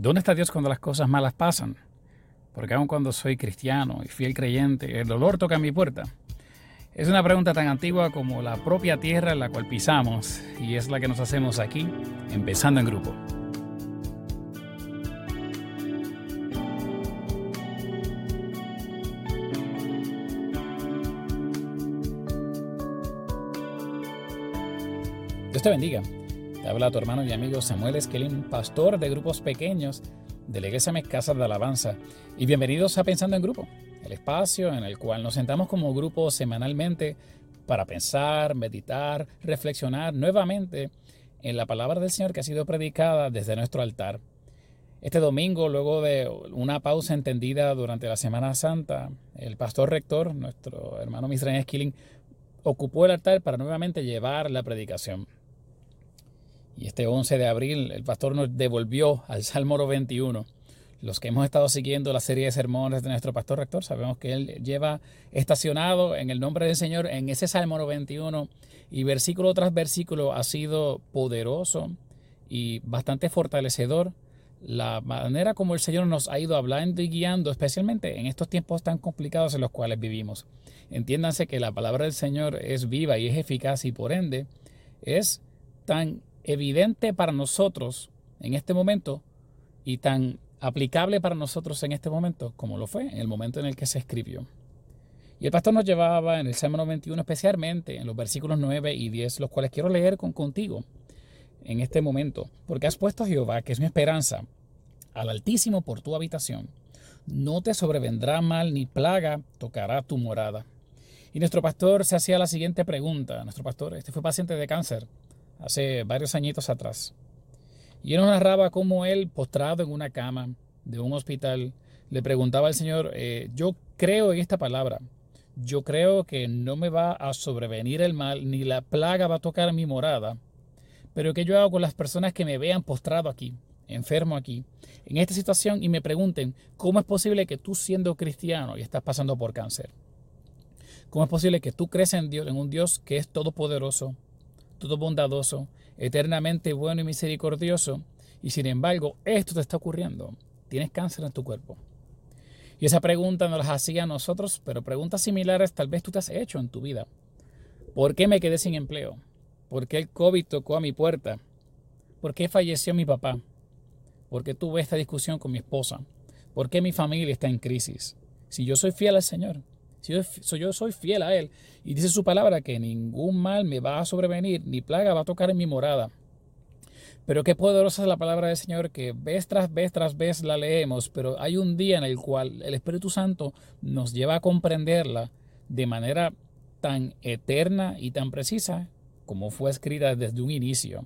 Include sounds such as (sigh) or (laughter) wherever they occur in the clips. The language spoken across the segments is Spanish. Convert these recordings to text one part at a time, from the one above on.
¿Dónde está Dios cuando las cosas malas pasan? Porque aun cuando soy cristiano y fiel creyente, el dolor toca mi puerta. Es una pregunta tan antigua como la propia tierra en la cual pisamos y es la que nos hacemos aquí, empezando en grupo. Dios te bendiga. Te habla tu hermano y amigo Samuel Esquelín, pastor de grupos pequeños de la Iglesia Casas de Alabanza. Y bienvenidos a Pensando en Grupo, el espacio en el cual nos sentamos como grupo semanalmente para pensar, meditar, reflexionar nuevamente en la palabra del Señor que ha sido predicada desde nuestro altar. Este domingo, luego de una pausa entendida durante la Semana Santa, el pastor rector, nuestro hermano Misraim Esquilín, ocupó el altar para nuevamente llevar la predicación. Y este 11 de abril el pastor nos devolvió al Salmo 21. Los que hemos estado siguiendo la serie de sermones de nuestro pastor rector, sabemos que él lleva estacionado en el nombre del Señor en ese Salmo 21 y versículo tras versículo ha sido poderoso y bastante fortalecedor la manera como el Señor nos ha ido hablando y guiando, especialmente en estos tiempos tan complicados en los cuales vivimos. Entiéndanse que la palabra del Señor es viva y es eficaz y por ende es tan evidente para nosotros en este momento y tan aplicable para nosotros en este momento como lo fue en el momento en el que se escribió. Y el pastor nos llevaba en el Salmo 91 especialmente en los versículos 9 y 10, los cuales quiero leer con, contigo en este momento, porque has puesto a Jehová, que es mi esperanza, al Altísimo por tu habitación. No te sobrevendrá mal ni plaga tocará tu morada. Y nuestro pastor se hacía la siguiente pregunta. Nuestro pastor, este fue paciente de cáncer hace varios añitos atrás. Y él nos narraba cómo él, postrado en una cama de un hospital, le preguntaba al Señor, eh, yo creo en esta palabra, yo creo que no me va a sobrevenir el mal, ni la plaga va a tocar mi morada, pero ¿qué yo hago con las personas que me vean postrado aquí, enfermo aquí, en esta situación y me pregunten, ¿cómo es posible que tú siendo cristiano y estás pasando por cáncer? ¿Cómo es posible que tú crees en Dios, en un Dios que es todopoderoso, todo bondadoso, eternamente bueno y misericordioso, y sin embargo esto te está ocurriendo. Tienes cáncer en tu cuerpo. Y esa pregunta nos las hacía a nosotros, pero preguntas similares tal vez tú te has hecho en tu vida. ¿Por qué me quedé sin empleo? ¿Por qué el COVID tocó a mi puerta? ¿Por qué falleció mi papá? ¿Por qué tuve esta discusión con mi esposa? ¿Por qué mi familia está en crisis? Si yo soy fiel al Señor, si yo, soy fiel a Él y dice su palabra que ningún mal me va a sobrevenir, ni plaga va a tocar en mi morada. Pero qué poderosa es la palabra del Señor que vez tras vez tras vez la leemos, pero hay un día en el cual el Espíritu Santo nos lleva a comprenderla de manera tan eterna y tan precisa como fue escrita desde un inicio.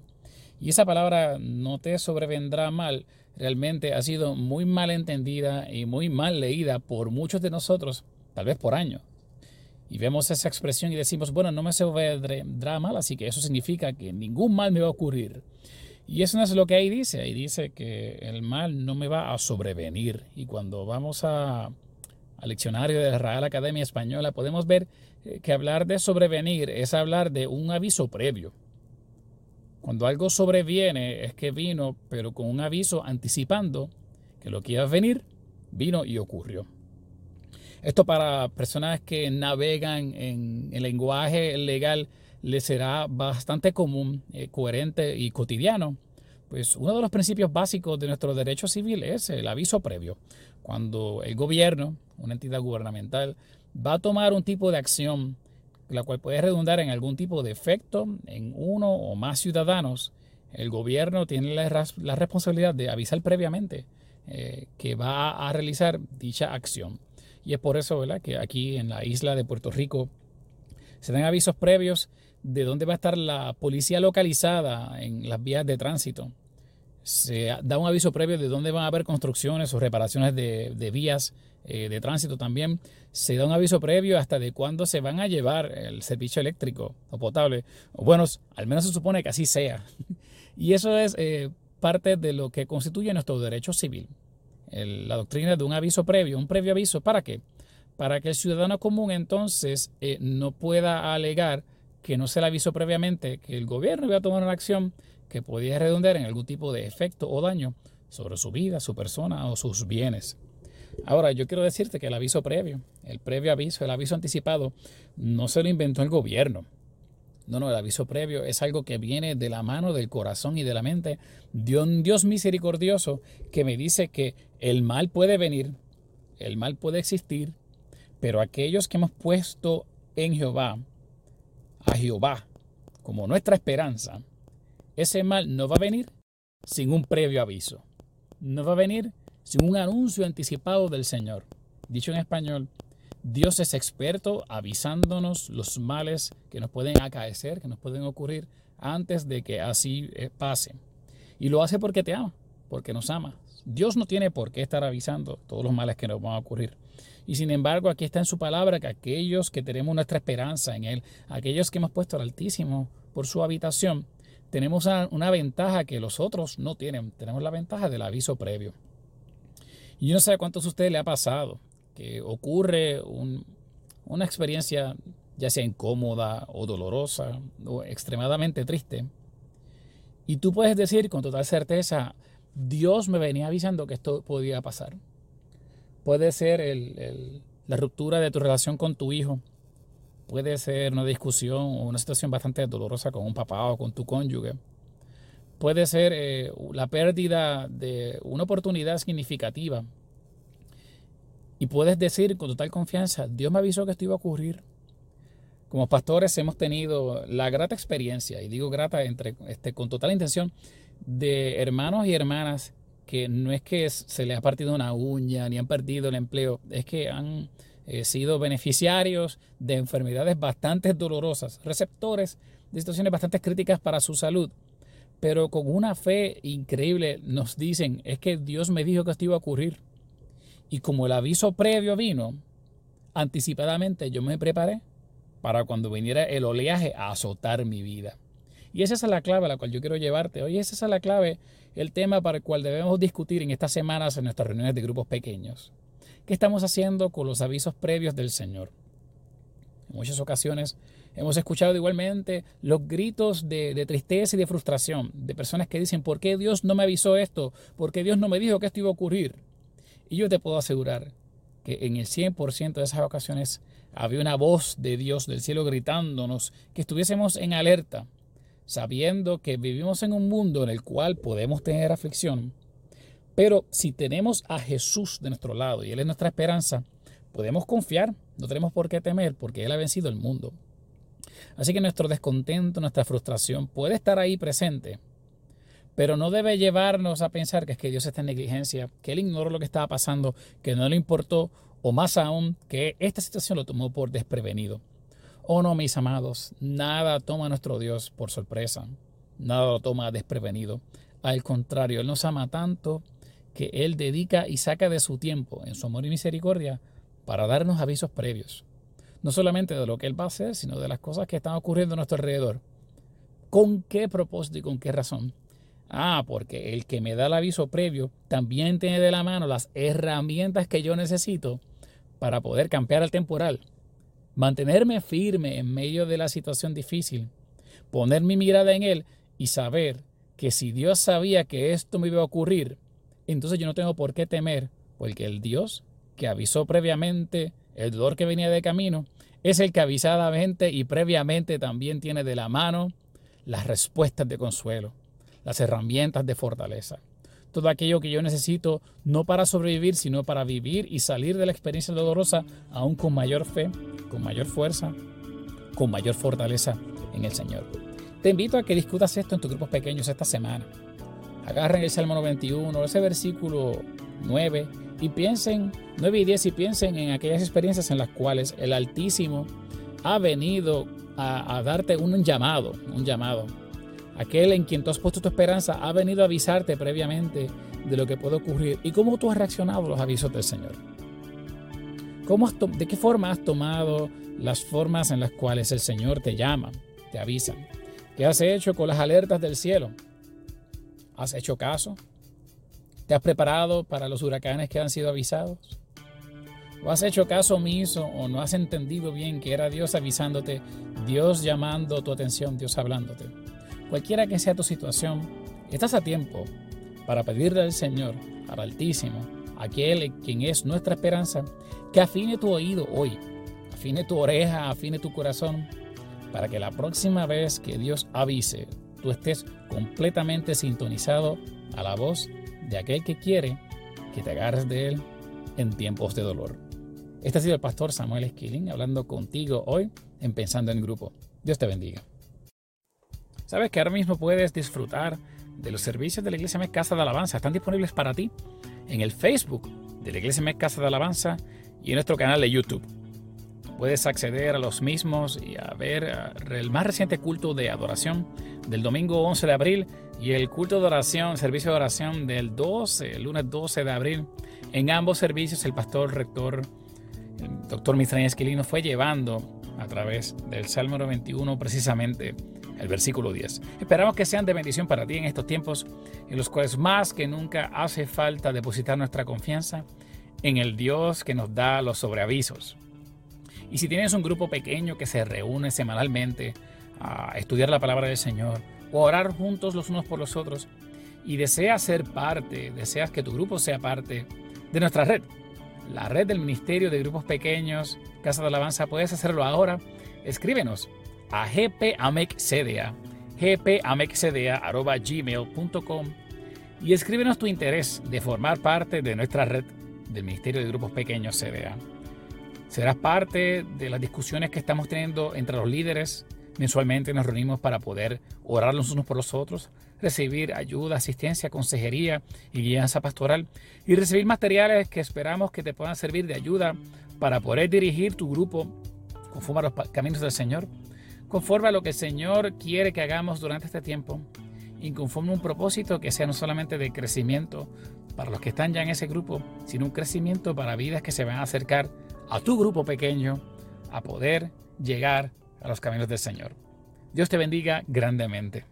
Y esa palabra no te sobrevendrá mal, realmente ha sido muy mal entendida y muy mal leída por muchos de nosotros tal vez por año. Y vemos esa expresión y decimos, bueno, no me se vendrá mal, así que eso significa que ningún mal me va a ocurrir. Y eso no es lo que ahí dice, ahí dice que el mal no me va a sobrevenir. Y cuando vamos a, al diccionario de la Real Academia Española, podemos ver eh, que hablar de sobrevenir es hablar de un aviso previo. Cuando algo sobreviene es que vino, pero con un aviso anticipando que lo que venir, vino y ocurrió. Esto para personas que navegan en el lenguaje legal les será bastante común, eh, coherente y cotidiano. Pues uno de los principios básicos de nuestro derecho civil es el aviso previo. Cuando el gobierno, una entidad gubernamental, va a tomar un tipo de acción, la cual puede redundar en algún tipo de efecto en uno o más ciudadanos, el gobierno tiene la, responsabilidad de avisar previamente eh, que va a realizar dicha acción. Y es por eso ¿verdad? que aquí en la isla de Puerto Rico se dan avisos previos de dónde va a estar la policía localizada en las vías de tránsito. Se da un aviso previo de dónde van a haber construcciones o reparaciones de, vías eh, de tránsito también. Se da un aviso previo hasta de cuándo se van a llevar el servicio eléctrico o potable. O bueno, al menos se supone que así sea. (laughs) Y eso es eh, parte de lo que constituye nuestro derecho civil la doctrina de un aviso previo, un previo aviso, ¿para qué? Para que el ciudadano común entonces eh, no pueda alegar que no se le avisó previamente que el gobierno iba a tomar una acción que podía redundar en algún tipo de efecto o daño sobre su vida, su persona o sus bienes. Ahora, yo quiero decirte que el aviso previo, el previo aviso, el aviso anticipado, no se lo inventó el gobierno. No, no, el aviso previo es algo que viene de la mano, del corazón y de la mente de un Dios misericordioso que me dice que el mal puede venir, el mal puede existir, pero aquellos que hemos puesto en Jehová, a Jehová, como nuestra esperanza, ese mal no va a venir sin un previo aviso. No va a venir sin un anuncio anticipado del Señor. Dicho en español, Dios es experto avisándonos los males que nos pueden acaecer, que nos pueden ocurrir antes de que así eh, pase. Y lo hace porque te ama, porque nos ama. Dios no tiene por qué estar avisando todos los males que nos van a ocurrir. Y sin embargo, aquí está en su palabra que aquellos que tenemos nuestra esperanza en Él, aquellos que hemos puesto al Altísimo por su habitación, tenemos una ventaja que los otros no tienen. Tenemos la ventaja del aviso previo. Y yo no sé a cuántos de ustedes le ha pasado que ocurre una experiencia ya sea incómoda o dolorosa o extremadamente triste. Y tú puedes decir con total certeza, Dios me venía avisando que esto podía pasar. Puede ser la ruptura de tu relación con tu hijo. Puede ser una discusión o una situación bastante dolorosa con un papá o con tu cónyuge. Puede ser eh, la pérdida de una oportunidad significativa. Y puedes decir con total confianza, Dios me avisó que esto iba a ocurrir. Como pastores hemos tenido la grata experiencia, y digo grata entre, este, con total intención, de hermanos y hermanas que no es que se les ha partido una uña ni han perdido el empleo, es que han eh, sido beneficiarios de enfermedades bastante dolorosas, receptores de situaciones bastante críticas para su salud, pero con una fe increíble nos dicen, es que Dios me dijo que esto iba a ocurrir. Y como el aviso previo vino, anticipadamente yo me preparé para cuando viniera el oleaje a azotar mi vida. Y esa es la clave a la cual yo quiero llevarte. Hoy esa es la clave, el tema para el cual debemos discutir en estas semanas en nuestras reuniones de grupos pequeños. ¿Qué estamos haciendo con los avisos previos del Señor? En muchas ocasiones hemos escuchado igualmente los gritos de, tristeza y de frustración de personas que dicen, ¿por qué Dios no me avisó esto? ¿Por qué Dios no me dijo que esto iba a ocurrir? Y yo te puedo asegurar que en el 100% de esas ocasiones había una voz de Dios del cielo gritándonos que estuviésemos en alerta, sabiendo que vivimos en un mundo en el cual podemos tener aflicción, pero si tenemos a Jesús de nuestro lado y Él es nuestra esperanza, podemos confiar, no tenemos por qué temer porque Él ha vencido el mundo. Así que nuestro descontento, nuestra frustración puede estar ahí presente, pero no debe llevarnos a pensar que es que Dios está en negligencia, que Él ignoró lo que estaba pasando, que no le importó, o más aún, que esta situación lo tomó por desprevenido. Oh no, mis amados, nada toma a nuestro Dios por sorpresa, nada lo toma desprevenido. Al contrario, Él nos ama tanto que Él dedica y saca de su tiempo, en su amor y misericordia, para darnos avisos previos. No solamente de lo que Él va a hacer, sino de las cosas que están ocurriendo a nuestro alrededor. ¿Con qué propósito y con qué razón? Ah, porque el que me da el aviso previo también tiene de la mano las herramientas que yo necesito para poder campear el temporal. Mantenerme firme en medio de la situación difícil, poner mi mirada en Él y saber que si Dios sabía que esto me iba a ocurrir, entonces yo no tengo por qué temer, porque el Dios que avisó previamente el dolor que venía de camino, es el que avisadamente y previamente también tiene de la mano las respuestas de consuelo, las herramientas de fortaleza todo aquello que yo necesito, no para sobrevivir, sino para vivir y salir de la experiencia dolorosa aún con mayor fe, con mayor fuerza, con mayor fortaleza en el Señor. Te invito a que discutas esto en tus grupos pequeños esta semana. Agarren el Salmo 91, ese versículo 9, y piensen, 9 y 10, y piensen en aquellas experiencias en las cuales el Altísimo ha venido a, a darte un llamado, un llamado aquel en quien tú has puesto tu esperanza, ha venido a avisarte previamente de lo que puede ocurrir y cómo tú has reaccionado a los avisos del Señor. ¿Cómo ¿De qué forma has tomado las formas en las cuales el Señor te llama, te avisa? ¿Qué has hecho con las alertas del cielo? ¿Has hecho caso? ¿Te has preparado para los huracanes que han sido avisados? ¿O has hecho caso omiso o no has entendido bien que era Dios avisándote, Dios llamando tu atención, Dios hablándote? Cualquiera que sea tu situación, estás a tiempo para pedirle al Señor, al Altísimo, aquel quien es nuestra esperanza, que afine tu oído hoy, afine tu oreja, afine tu corazón, para que la próxima vez que Dios avise, tú estés completamente sintonizado a la voz de aquel que quiere que te agarres de Él en tiempos de dolor. Este ha sido el pastor Samuel Esquilín hablando contigo hoy en Pensando en Grupo. Dios te bendiga. Sabes que ahora mismo puedes disfrutar de los servicios de la Iglesia Mes Casa de Alabanza. Están disponibles para ti en el Facebook de la Iglesia Mes Casa de Alabanza y en nuestro canal de YouTube. Puedes acceder a los mismos y a ver el más reciente culto de adoración del domingo 11 de abril y el culto de oración, servicio de oración del 12, el lunes 12 de abril. En ambos servicios el pastor rector, el doctor Mistraña Esquilino, fue llevando a través del Salmo 91 precisamente el versículo 10. Esperamos que sean de bendición para ti en estos tiempos en los cuales más que nunca hace falta depositar nuestra confianza en el Dios que nos da los sobreavisos. Y si tienes un grupo pequeño que se reúne semanalmente a estudiar la palabra del Señor o orar juntos los unos por los otros y deseas ser parte, deseas que tu grupo sea parte de nuestra red, la red del Ministerio de Grupos Pequeños, Casa de Alabanza, puedes hacerlo ahora. Escríbenos a gpamexcda, gmail.com y escríbenos tu interés de formar parte de nuestra red del Ministerio de Grupos Pequeños CDA. Serás parte de las discusiones que estamos teniendo entre los líderes. Mensualmente nos reunimos para poder orar los unos por los otros, recibir ayuda, asistencia, consejería y guianza pastoral y recibir materiales que esperamos que te puedan servir de ayuda para poder dirigir tu grupo conforme a los caminos del Señor, conforme a lo que el Señor quiere que hagamos durante este tiempo y conforme a un propósito que sea no solamente de crecimiento para los que están ya en ese grupo, sino un crecimiento para vidas que se van a acercar a tu grupo pequeño a poder llegar a los caminos del Señor. Dios te bendiga grandemente.